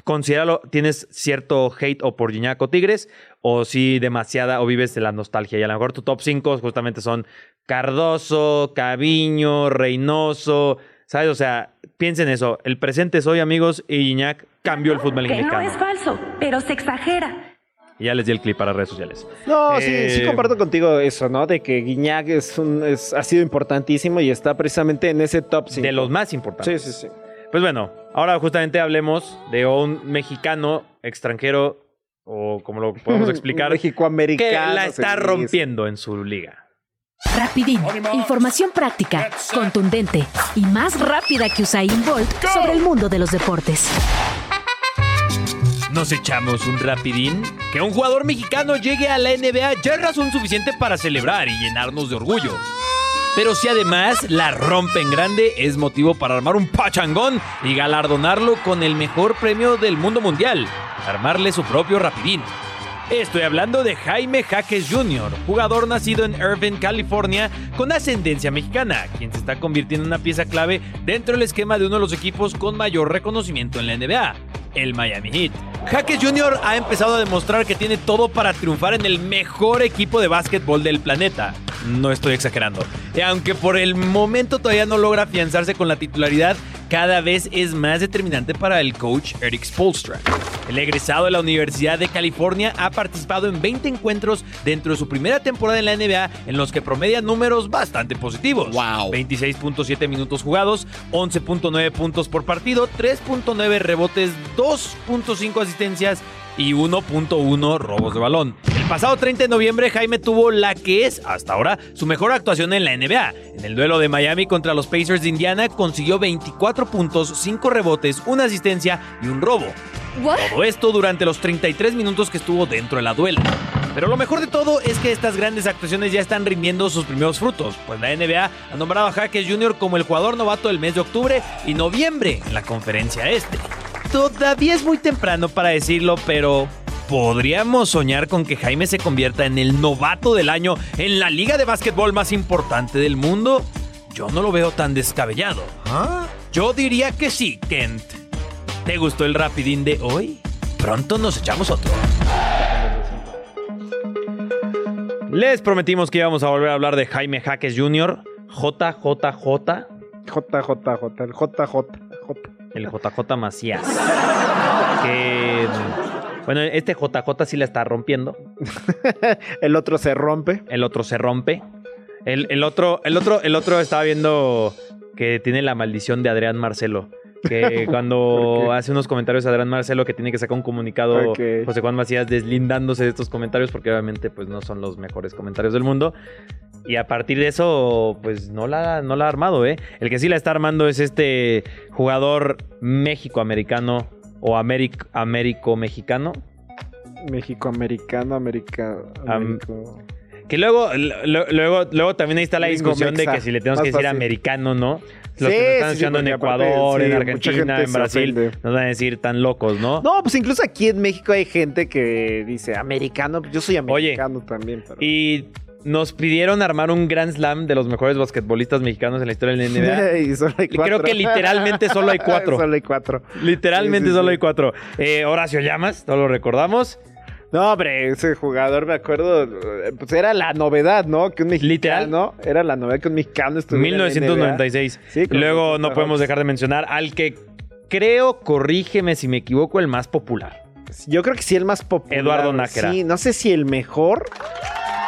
considéralo, tienes cierto hate o por Gignac o Tigres, o si demasiada, o vives de la nostalgia. Y a lo mejor tu top 5 justamente son Cardoso, Caviño, Reynoso, ¿sabes? O sea, piensen eso. El presente es hoy, amigos, y Gignac cambió el fútbol que No es falso, pero se exagera. Y ya les di el clip para redes sociales. No, sí, sí eh, comparto contigo eso, ¿no? De que Guiñac es un, ha sido importantísimo y está precisamente en ese top 5. De los más importantes. Sí, sí, sí. Pues bueno, ahora justamente hablemos de un mexicano extranjero, o como lo podemos explicar. Que la está rompiendo en su liga. Rapidín, información práctica, contundente y más rápida que Usain Bolt sobre el mundo de los deportes. ¿Nos echamos un rapidín? Que un jugador mexicano llegue a la NBA ya es razón suficiente para celebrar y llenarnos de orgullo. Pero si además la rompe en grande, es motivo para armar un pachangón y galardonarlo con el mejor premio del mundo mundial, armarle su propio rapidín. Estoy hablando de Jaime Jaques Jr., jugador nacido en Irvine, California, con ascendencia mexicana, quien se está convirtiendo en una pieza clave dentro del esquema de uno de los equipos con mayor reconocimiento en la NBA, el Miami Heat. Jaques Jr. ha empezado a demostrar que tiene todo para triunfar en el mejor equipo de básquetbol del planeta. No estoy exagerando. Y aunque por el momento todavía no logra afianzarse con la titularidad, cada vez es más determinante para el coach Eric Spolstra. El egresado de la Universidad de California ha participado en 20 encuentros dentro de su primera temporada en la NBA en los que promedia números bastante positivos. Wow. 26.7 minutos jugados, 11.9 puntos por partido, 3.9 rebotes, 2.5 asistencias y 1.1 robos de balón. El pasado 30 de noviembre Jaime tuvo la que es, hasta ahora, su mejor actuación en la NBA. En el duelo de Miami contra los Pacers de Indiana consiguió 24 puntos, 5 rebotes, una asistencia y un robo. Todo esto durante los 33 minutos que estuvo dentro de la duela. Pero lo mejor de todo es que estas grandes actuaciones ya están rindiendo sus primeros frutos, pues la NBA ha nombrado a Jaques Jr. como el jugador novato del mes de octubre y noviembre en la conferencia este. Todavía es muy temprano para decirlo, pero ¿podríamos soñar con que Jaime se convierta en el novato del año en la liga de básquetbol más importante del mundo? Yo no lo veo tan descabellado. ¿Ah? Yo diría que sí, Kent. ¿Te gustó el rapidín de hoy? Pronto nos echamos otro. Les prometimos que íbamos a volver a hablar de Jaime Jaques Jr., JJJ. JJJ, el JJ el JJ Macías. que. Bueno, este JJ sí la está rompiendo. el otro se rompe. El otro se rompe. El, el, otro, el otro, el otro estaba viendo que tiene la maldición de Adrián Marcelo. Que cuando hace unos comentarios Adrián Marcelo que tiene que sacar un comunicado José Juan Macías deslindándose de estos comentarios porque obviamente pues no son los mejores comentarios del mundo. Y a partir de eso, pues no la, no la ha armado, ¿eh? El que sí la está armando es este jugador México-americano o Américo-mexicano. México-americano, americano. que luego, luego, luego también ahí está la discusión de que si le tenemos que decir americano, ¿no? Los que nos están escuchando en Ecuador, en Argentina, en Brasil, nos van a decir tan locos, ¿no? No, pues incluso aquí en México hay gente que dice americano. Yo soy americano también. Y nos pidieron armar un Grand Slam de los mejores basquetbolistas mexicanos en la historia del NBA. y solo hay cuatro. Creo que literalmente solo hay cuatro. solo hay cuatro. Literalmente solo hay cuatro. Eh, Horacio Llamas, todos lo recordamos. No, hombre, ese jugador, me acuerdo, pues era la novedad, ¿no? Que un mexicano, Literal. Era la novedad que un mexicano estuviera 1996. Sí, Luego no podemos dejar de mencionar al que creo, corrígeme si me equivoco, el más popular. Yo creo que sí, el más popular. Eduardo Nájera. Sí, no sé si el mejor,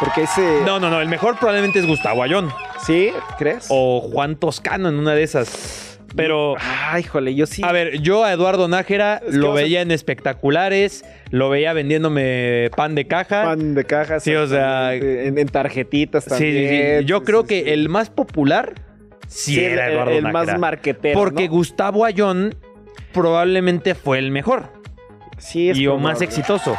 porque ese... No, no, no, el mejor probablemente es Gustavo Ayón. ¿Sí? ¿Crees? O Juan Toscano en una de esas. Pero. Ay, híjole, yo sí. A ver, yo a Eduardo Nájera lo veía en espectaculares, lo veía vendiéndome pan de caja. Pan de caja, sí, o sea. En, tarjetitas también. Sí, sí, sí. Yo creo que el más popular sí, era Eduardo el, el más marquetero. Porque Gustavo Ayón probablemente fue el mejor. Sí, es Y o más exitoso.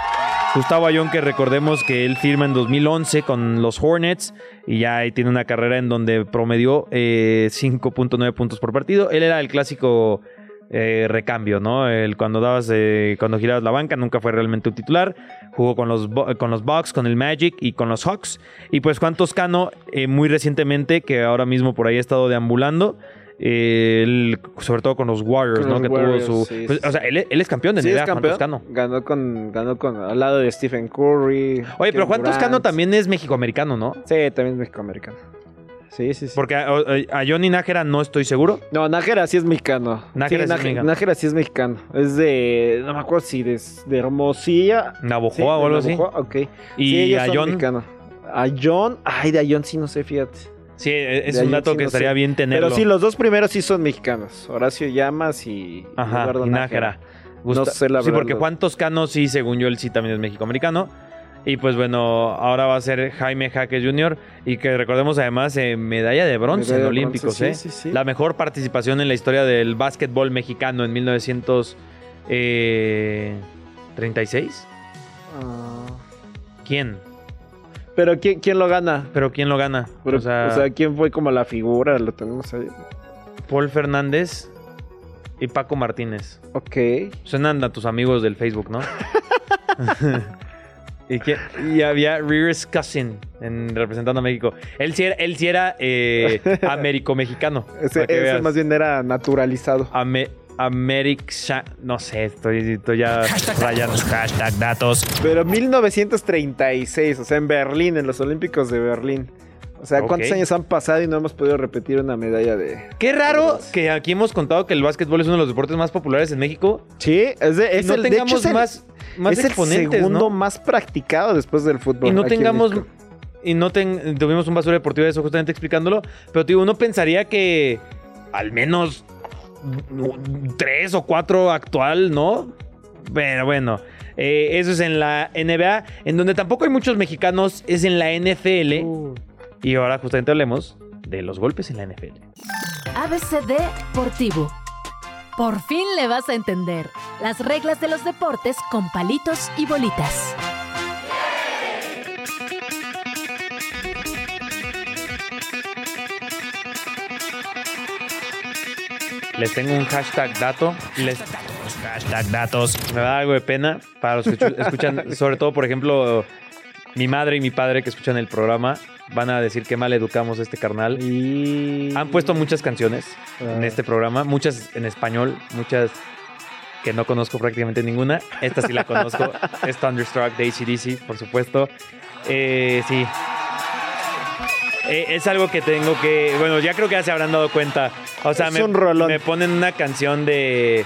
Gustavo Ayón, que recordemos que él firma en 2011 con los Hornets y ya ahí tiene una carrera en donde promedió 5.9 eh, puntos por partido. Él era el clásico eh, recambio, ¿no? El, cuando dabas, eh, cuando girabas la banca, nunca fue realmente un titular. Jugó con los, con los Bucks, con el Magic y con los Hawks. Y pues Juan Toscano, muy recientemente, que ahora mismo por ahí ha estado deambulando sobre todo con los Warriors, ¿no? que tuvo su. Pues, o sea, él, es campeón de sí, NBA, Juan Toscano. Ganó con, ganó con al lado de Stephen Curry. Oye, pero Juan Toscano también es mexicoamericano, ¿no? Sí, también es mexicoamericano. Sí, sí, sí. Porque a, Johnny Nájera no estoy seguro. No, Nájera sí es mexicano. Nájera, sí, es mexicano. Nájera sí es mexicano. Es de. No me acuerdo si de, de Hermosilla. Navojoa o algo así. Ok. Y a John. A John. Ay, de a John sí no sé, fíjate. Sí, e, es un dato que estaría bien tenerlo. Pero sí, los dos primeros sí son mexicanos. Horacio Llamas y Ajá, Eduardo y Nájera. No sé la sí, porque Juan Toscano sí, según yo, él sí también es mexicoamericano. Y pues bueno, ahora va a ser Jaime Jaques Jr. Y que recordemos además eh, medalla de bronce en Olímpicos. ¿eh? Sí, sí, la mejor participación en la historia del básquetbol mexicano en 1936. Ah. ¿Quién? Pero ¿quién, quién lo gana? Pero ¿quién lo gana? o, sea, ¿quién fue como la figura? Lo tenemos ahí. Paul Fernández y Paco Martínez. Ok. Suenan a tus amigos del Facebook, ¿no? y, había Rears Cousin en, representando a México. Él sí era, él sí era eh, américo-mexicano. ese, más bien era naturalizado. Ame Americ no sé, estoy, ya rayando hashtag datos. Pero 1936, o sea, en Berlín, en los Olímpicos de Berlín. O sea, ¿cuántos años han pasado y no hemos podido repetir una medalla de... Qué raro que aquí hemos contado que el básquetbol es uno de los deportes más populares en México. Sí, es, de, es no tengamos más, más es el segundo más practicado después del fútbol. Y no tengamos... Y no tuvimos un basura deportivo de eso justamente explicándolo. Pero, tío, uno pensaría que al menos tres o cuatro actual, ¿no? Pero bueno, eh, eso es en la NBA, en donde tampoco hay muchos mexicanos, es en la NFL. Uh. Y ahora justamente hablemos de los golpes en la NFL. ABCD Deportivo. Por fin le vas a entender las reglas de los deportes con palitos y bolitas. Les tengo un hashtag dato. Les hashtag datos. Me da algo de pena para los que escuchan, sobre todo, por ejemplo, mi madre y mi padre que escuchan el programa van a decir que mal educamos a este carnal. Y... Han puesto muchas canciones en ah. este programa, muchas en español, muchas que no conozco prácticamente ninguna. Esta sí la conozco. es Thunderstruck de ACDC, por supuesto. Eh, sí, eh, es algo que tengo que. Bueno, ya creo que ya se habrán dado cuenta. O sea, me, me ponen una canción de.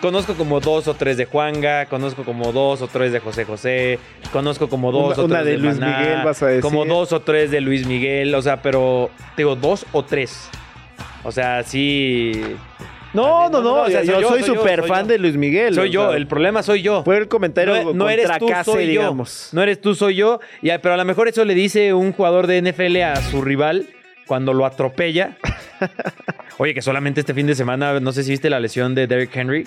Conozco como dos o tres de Juanga, conozco como dos o tres de José José, conozco como dos o tres de, Luis Miguel, vas a decir. Como dos o tres de Luis Miguel, o sea, pero digo dos o tres. O sea, sí. No, no, no. yo, soy súper fan de Luis Miguel. Soy yo, el problema soy yo. Fue el comentario no, eres tú, soy digamos. Yo. No eres tú, soy yo. pero a lo mejor eso le dice un jugador de NFL a su rival cuando lo atropella. Oye, que solamente este fin de semana, no sé si viste la lesión de Derrick Henry.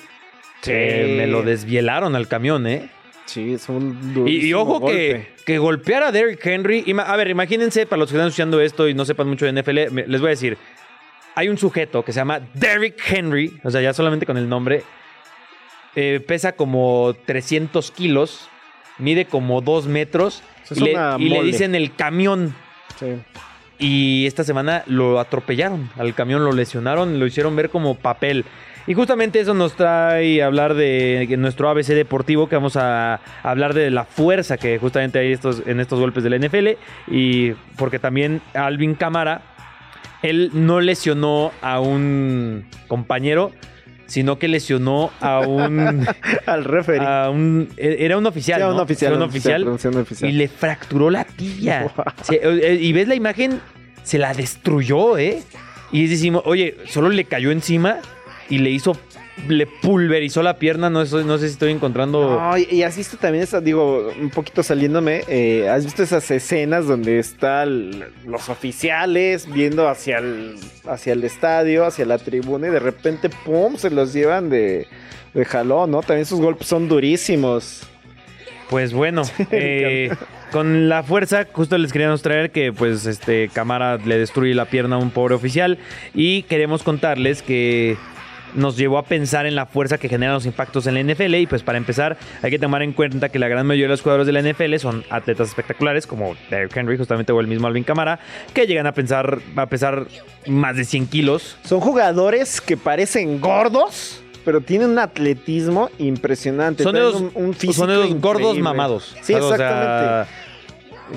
Sí. me lo desvielaron al camión, ¿eh? Sí, es un y, y, ojo que, que golpear a Derrick Henry. A ver, imagínense, para los que están escuchando esto y no sepan mucho de NFL, les voy a decir. Hay un sujeto que se llama Derrick Henry, o sea, ya solamente con el nombre, eh, pesa como 300 kilos, mide como 2 metros y le, y le, dicen el camión. Sí. Y esta semana lo atropellaron, al camión lo lesionaron, lo hicieron ver como papel. Y justamente eso nos trae a hablar de nuestro ABC deportivo, que vamos a hablar de la fuerza que justamente hay estos, en estos golpes del NFL. Y porque también Alvin Camara, él no lesionó a un compañero, sino que lesionó a un. Al referee. E, era un oficial. un oficial. un oficial, Y le fracturó la tibia. Eh, y ves la imagen, se la destruyó, ¿eh? Y decimos, oye, solo le cayó encima y le hizo le pulverizó la pierna, no, no sé si estoy encontrando... y has visto también, esa, digo, un poquito saliéndome, eh, has visto esas escenas donde están los oficiales viendo hacia el, hacia el estadio, hacia la tribuna y de repente, ¡pum!, se los llevan de, de jalón, ¿no? También sus golpes son durísimos. Pues bueno, eh, con la fuerza, justo les queríamos traer que pues este Camara le destruye la pierna a un pobre oficial y queremos contarles que nos llevó a pensar en la fuerza que generan los impactos en la NFL. Y pues para empezar, hay que tomar en cuenta que la gran mayoría de los jugadores de la NFL son atletas espectaculares, como Derrick Henry, justamente, o el mismo Alvin Camara, que llegan a pensar a pesar más de 100 kilos. Son jugadores que parecen gordos pero tienen un atletismo impresionante. Son de los, gordos mamados. Sí, exactamente.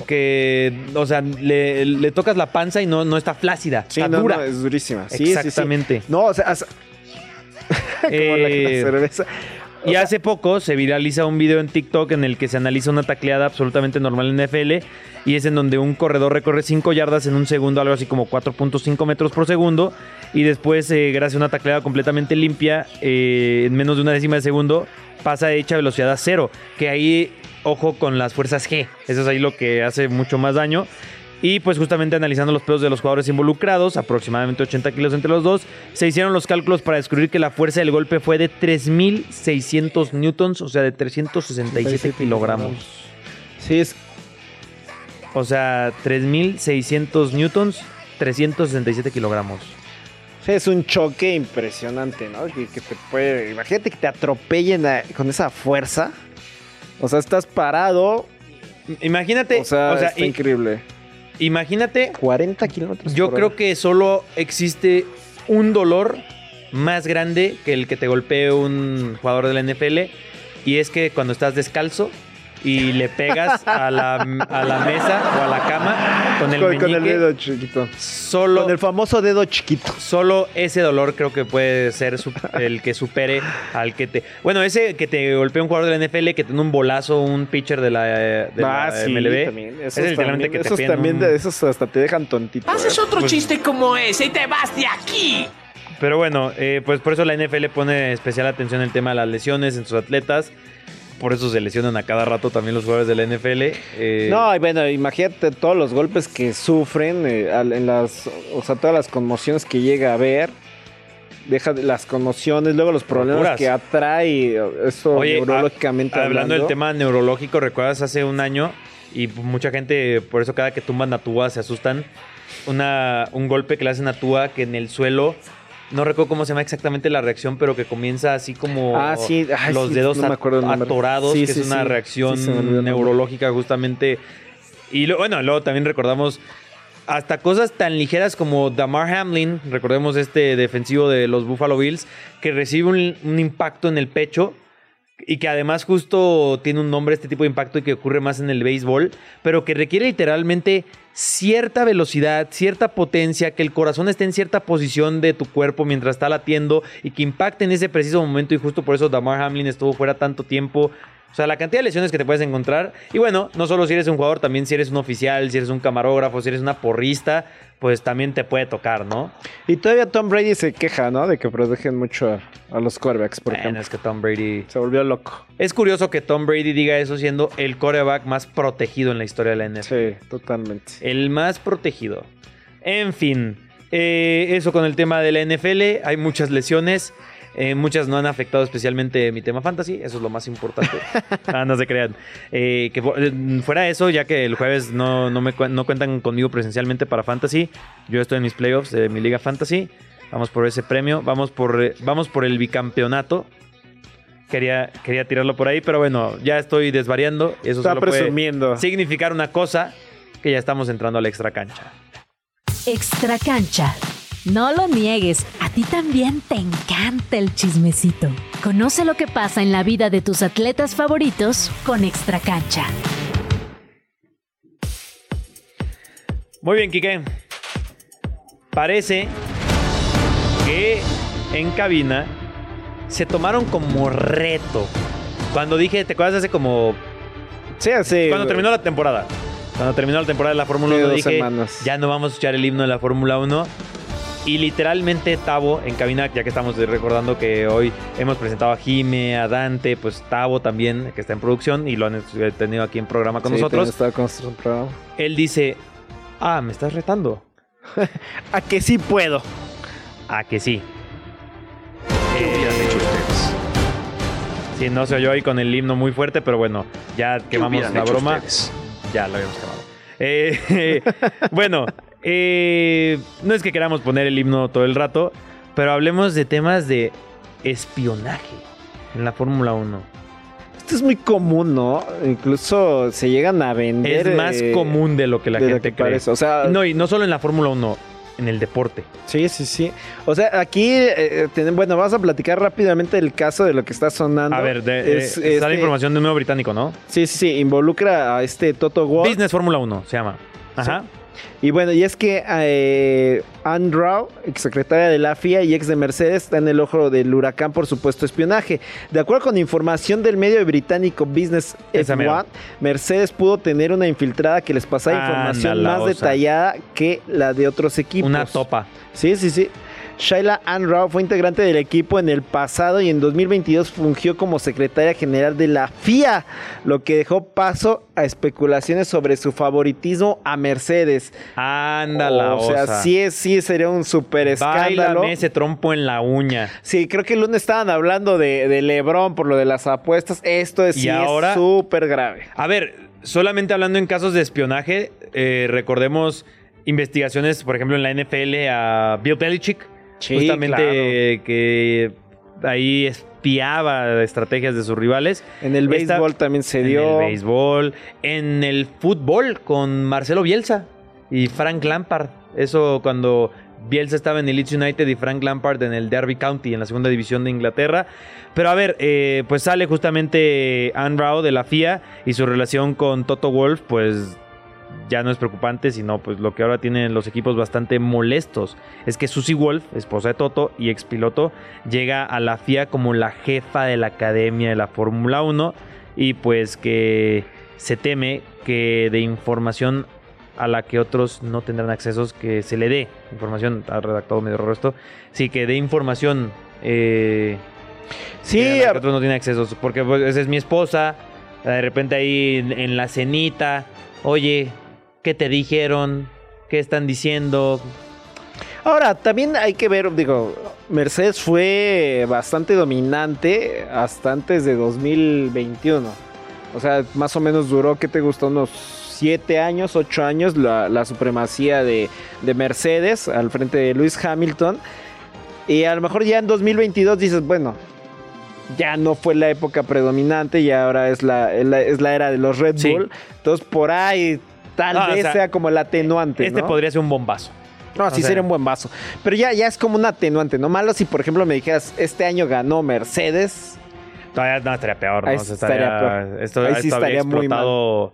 que, o sea, le, tocas la panza y no, no está flácida. está dura. es durísima. Sí, Exactamente. no, o sea, Eh, y hace poco se viraliza un video en TikTok en el que se analiza una tacleada absolutamente normal en NFL y es en donde un corredor recorre 5 yardas en un segundo, algo así como 4.5 metros por segundo y después, eh, gracias a una tacleada completamente limpia, eh, en menos de una décima de segundo, pasa hecha velocidad a cero, que ahí, ojo con las fuerzas G, eso es ahí lo que hace mucho más daño. Y pues justamente analizando los pesos de los jugadores involucrados, aproximadamente 80 kilos entre los dos, se hicieron los cálculos para descubrir que la fuerza del golpe fue de 3.600 newtons, o sea, de 367 kilogramos. Sí, es... O sea, 3.600 newtons, 367 kilogramos. Es un choque impresionante, ¿no? Que, te puede... Imagínate que te atropellen con esa fuerza. O sea, estás parado. Imagínate. O sea, o increíble. Imagínate. 40 kilómetros. Yo creo que solo existe un dolor más grande que el que te golpee un jugador de la NFL. Y es que cuando estás descalzo y le pegas a la, a la mesa o a la cama con el, con, el dedo chiquito. Solo, con el famoso dedo chiquito. Solo ese dolor creo que puede ser el que supere al que te... Bueno, ese que te golpea un jugador de la NFL, que tiene un bolazo, un pitcher de la, de ah, sí, MLB. También. Esos es también, que te esos también de esos hasta te dejan tontito. Haces ¿eh? otro pues chiste como ese y te vas de aquí. Pero bueno, eh, pues por eso la NFL pone especial atención el tema de las lesiones en sus atletas por eso se lesionan a cada rato también los jugadores de la NFL. Eh. No, bueno, imagínate todos los golpes que sufren, eh, en las, o sea, todas las conmociones que llega a ver. Deja las conmociones, luego los problemas que atrae eso neurológicamente. hablando. del tema neurológico, ¿recuerdas hace un año? Y mucha gente, por eso cada que tumban a Tua se asustan. Una, un golpe que le hacen a Tua que en el suelo no recuerdo cómo se llama exactamente la reacción, pero que comienza así como ah, los dedos atorados, que es una reacción neurológica justamente. Y bueno, luego también recordamos hasta cosas tan ligeras como Damar Hamlin, recordemos este defensivo de los Buffalo Bills, que recibe un impacto en el pecho y que además justo tiene un nombre este tipo de impacto y que ocurre más en el béisbol, pero que requiere literalmente cierta velocidad, cierta potencia, que el corazón esté en cierta posición de tu cuerpo mientras está latiendo y que impacte en ese preciso momento. Y justo por eso Damar Hamlin estuvo fuera tanto tiempo o sea, la cantidad de lesiones que te puedes encontrar. Y bueno, no solo si eres un jugador, también si eres un oficial, si eres un camarógrafo, si eres una porrista, pues también te puede tocar, ¿no? Y todavía Tom Brady se queja, ¿no? De que protegen mucho a, los quarterbacks, por bueno, ejemplo. es que Tom Brady... Se volvió loco. Es curioso que Tom Brady diga eso siendo el quarterback más protegido en la historia de la NFL. Sí, totalmente. El más protegido. En fin, eh, eso con el tema de la NFL. Hay muchas lesiones. Eh, muchas no han afectado especialmente mi tema fantasy, eso es lo más importante. ah, no se crean. Eh, que eh, fuera eso, ya que el jueves no, no, me, no cuentan conmigo presencialmente para fantasy, yo estoy en mis playoffs de mi liga fantasy. Vamos por ese premio, vamos por, vamos por el bicampeonato. Quería, quería tirarlo por ahí, pero bueno, ya estoy desvariando. Eso Está solo puede presumiendo. significar una cosa, que ya estamos entrando a la extra cancha. Extra cancha. No lo niegues, a ti también te encanta el chismecito. Conoce lo que pasa en la vida de tus atletas favoritos con Extra cancha. Muy bien, Quique. Parece que en cabina se tomaron como reto. Cuando dije, ¿te acuerdas hace como Sí, sí. Cuando terminó la temporada. Cuando terminó la temporada de la Fórmula Sí, 1 dos dije, semanas. ya no vamos a escuchar el himno de la Fórmula 1. Y literalmente Tavo en cabina, ya que estamos recordando que hoy hemos presentado a Jime, a Dante, pues Tavo también, que está en producción y lo han eh, tenido aquí en programa con Sí, nosotros. estaba con programa. Él dice, ah, me estás retando. A que sí puedo. Ah, que sí. Sí, no se oyó ahí con el himno muy fuerte, pero bueno, ya quemamos la broma. ustedes? Ya lo habíamos quemado. Eh, bueno, eh, no es que queramos poner el himno todo el rato, pero hablemos de temas de espionaje en la Fórmula 1. Esto es muy común, ¿no? Incluso se llegan a vender. Es más eh, común de lo que la gente que cree. parece, o sea- no, y no solo en la Fórmula 1, en el deporte. Sí, sí, sí. O sea, aquí, eh, ten- bueno, vamos a platicar rápidamente el caso de lo que está sonando. A ver, de, Es, eh, está la este- información de un nuevo británico, ¿no? Sí, sí, sí. Involucra a este Toto Wolff. Business Fórmula 1 se llama. Ajá. Y bueno, y es que eh, Anne Rao, exsecretaria de la FIA y ex de Mercedes, está en el ojo del huracán por supuesto espionaje. De acuerdo con información del medio británico Business Esa F1, mera. Mercedes pudo tener una infiltrada que les pasaba información más osa. detallada que la de otros equipos. Una topa. Sí, sí, sí. Shaila Ann Rao fue integrante del equipo en el pasado y en 2022 fungió como secretaria general de la FIA, lo que dejó paso a especulaciones sobre su favoritismo a Mercedes. Anda la o sea, osa. sí, es- sí sería un súper escándalo. Ese trompo en la uña. Sí, creo que el lunes estaban hablando de, de LeBron por lo de las apuestas. Esto es sí es súper grave. A ver, solamente hablando en casos de espionaje, eh, recordemos investigaciones, por ejemplo, en la NFL a Bill Belichick, Sí, justamente claro. que ahí espiaba estrategias de sus rivales. En el Esta- béisbol también se En dio. el béisbol, en el fútbol con Marcelo Bielsa y Frank Lampard. Eso cuando Bielsa estaba en el Leeds United y Frank Lampard en el Derby County, en la segunda división de Inglaterra. Pero a ver, eh, pues sale justamente Anne Rao de la FIA y su relación con Toto Wolf, pues ya no es preocupante, sino pues lo que ahora tienen los equipos bastante molestos. Es que Susie Wolf, esposa de Toto y expiloto, llega a la FIA como la jefa de la academia de la Fórmula 1 y pues que se teme que de información a la que otros no tendrán accesos, que se le dé información, ha redactado medio raro esto, sí, que dé información eh, Sí, que a la que otros no tienen accesos, porque pues, esa es mi esposa, de repente ahí en, en la cenita, oye, ¿qué te dijeron? ¿Qué están diciendo? Ahora, también hay que ver, digo, Mercedes fue bastante dominante hasta antes de 2021. O sea, más o menos duró, ¿qué te gustó? Unos 7 años, 8 años la, la supremacía de, de Mercedes al frente de Lewis Hamilton. Y a lo mejor ya en 2022 dices, bueno, ya no fue la época predominante y ahora es la, es la, es la era de los Red Sí. Bull. Entonces por ahí tal o vez sea, sea como el atenuante. Este ¿no? podría ser un bombazo. No, O sí sea- sería un buen vaso. Pero ya, ya es como un atenuante, ¿no? Malo si, por ejemplo, me dijeras, este año ganó Mercedes. Todavía no, estaría peor, ¿no? O sea, estaría estaría- peor. Esto, Ahí sí esto estaría muy explotado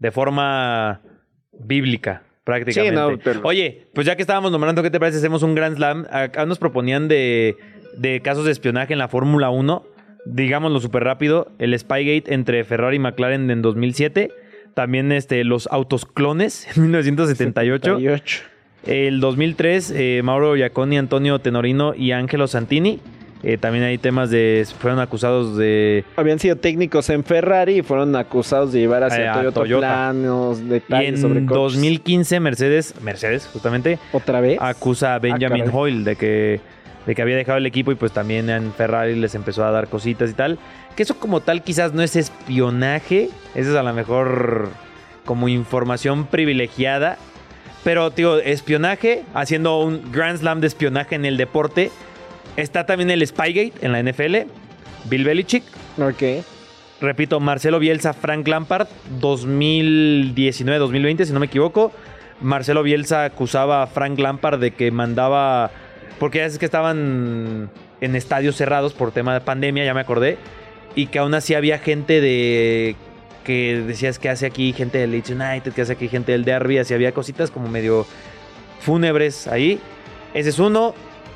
de forma bíblica, prácticamente. Sí, no, pero- Oye, pues ya que estábamos nombrando, ¿qué te parece? Hacemos un Grand Slam. Acá nos proponían de, de casos de espionaje en la Fórmula 1. Digámoslo súper rápido. El Spygate entre Ferrari y McLaren en 2007. También este, los autos clones en 1978. 78. El 2003, eh, Mauro Iaconi, Antonio Tenorino y Ángelo Santini. Eh, también hay temas de. Fueron acusados de. Habían sido técnicos en Ferrari y fueron acusados de llevar hacia Eh, a Toyota, Toyota. planos, Y detalles sobre en coches. 2015, Mercedes, Mercedes, justamente, ¿Otra vez? acusa a Benjamin caray. Hoyle de que, de que había dejado el equipo y pues también en Ferrari les empezó a dar cositas y tal. Que eso como tal quizás no es espionaje. Eso es a lo mejor como información privilegiada. Pero, tío, espionaje, haciendo un Grand Slam de espionaje en el deporte. Está también el Spygate en la NFL. Bill Belichick. Ok. Repito, Marcelo Bielsa, Frank Lampard, 2019-2020, si no me equivoco. Marcelo Bielsa acusaba a Frank Lampard de que mandaba. Porque ya es que estaban en estadios cerrados por tema de pandemia, ya me acordé. Y que aún así había gente de. que decías que hace aquí gente del Leeds United, que hace aquí gente del Derby, así había cositas como medio fúnebres ahí. Ese es uno.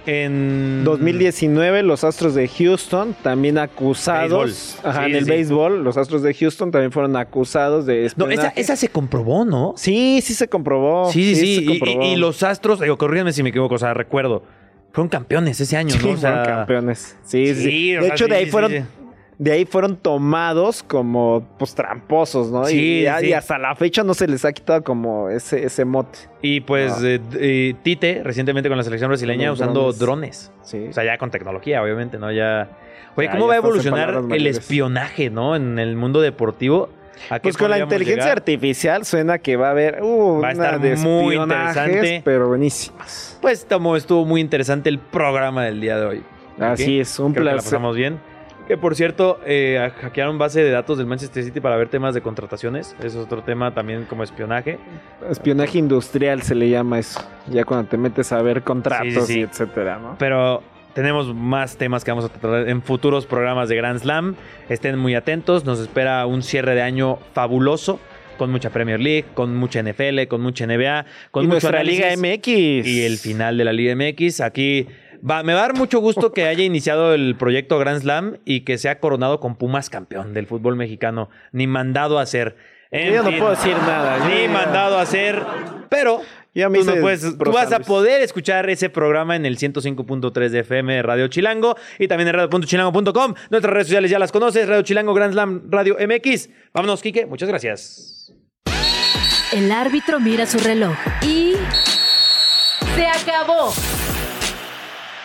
En 2019, los Astros de Houston también acusados. Ajá, Sí, en el sí. béisbol, los Astros de Houston también fueron acusados de No, esa, esa se comprobó, ¿no? Sí, sí se comprobó. Sí, sí, sí. Y-. Y, y los Astros, digo, corríganme si me equivoco, o sea, recuerdo. Fueron campeones ese año, Sí, ¿no? O sea, fueron campeones. Sí, sí. O de sea, hecho, de ahí fueron. De ahí fueron tomados como pues tramposos, ¿no? Sí, y, sí. y hasta la fecha no se les ha quitado como ese, ese mote. Y pues Ah. eh, eh, Tite, recientemente con la selección brasileña, Los usando drones. drones. Sí. O sea, ya con tecnología, obviamente, ¿no? Ya. Oye, Ya, ¿cómo ya va a evolucionar el espionaje, ¿no? En el mundo deportivo. ¿A qué Pues con la inteligencia llegar? artificial suena que va a haber uh, Va a estar de muy interesante. pero buenísimas. Pues tomo, estuvo muy interesante el programa del día de hoy. Así es, un Creo que la placer. pasamos bien. Que por cierto, eh, hackearon base de datos del Manchester City para ver temas de contrataciones. Eso es otro tema también como espionaje. Espionaje industrial se le llama eso. Ya cuando te metes a ver contratos Sí, sí, sí. y etcétera, ¿no? Pero tenemos más temas que vamos a tratar en futuros programas de Grand Slam. Estén muy atentos. Nos espera un cierre de año fabuloso. Con mucha Premier League, con mucha NFL, con mucha NBA, con y mucho nuestra Liga. MX. y el final de la Liga MX. Aquí va, me va a dar mucho gusto que haya iniciado el proyecto Grand Slam y que sea coronado con Pumas campeón del fútbol mexicano, ni mandado a hacer. En Yo no puedo decir nada. Ni Yo- mandado a hacer, pero Ya me tú, no hice puedes- tú pro vas a poder escuchar ese programa en el 105.3 de FM de Radio Chilango y también en radio.chilango.com. Nuestras redes sociales ya las conoces, Radio Chilango, Grand Slam, Radio MX. Vámonos, Quique, muchas gracias. El árbitro mira su reloj y... ¡Se acabó!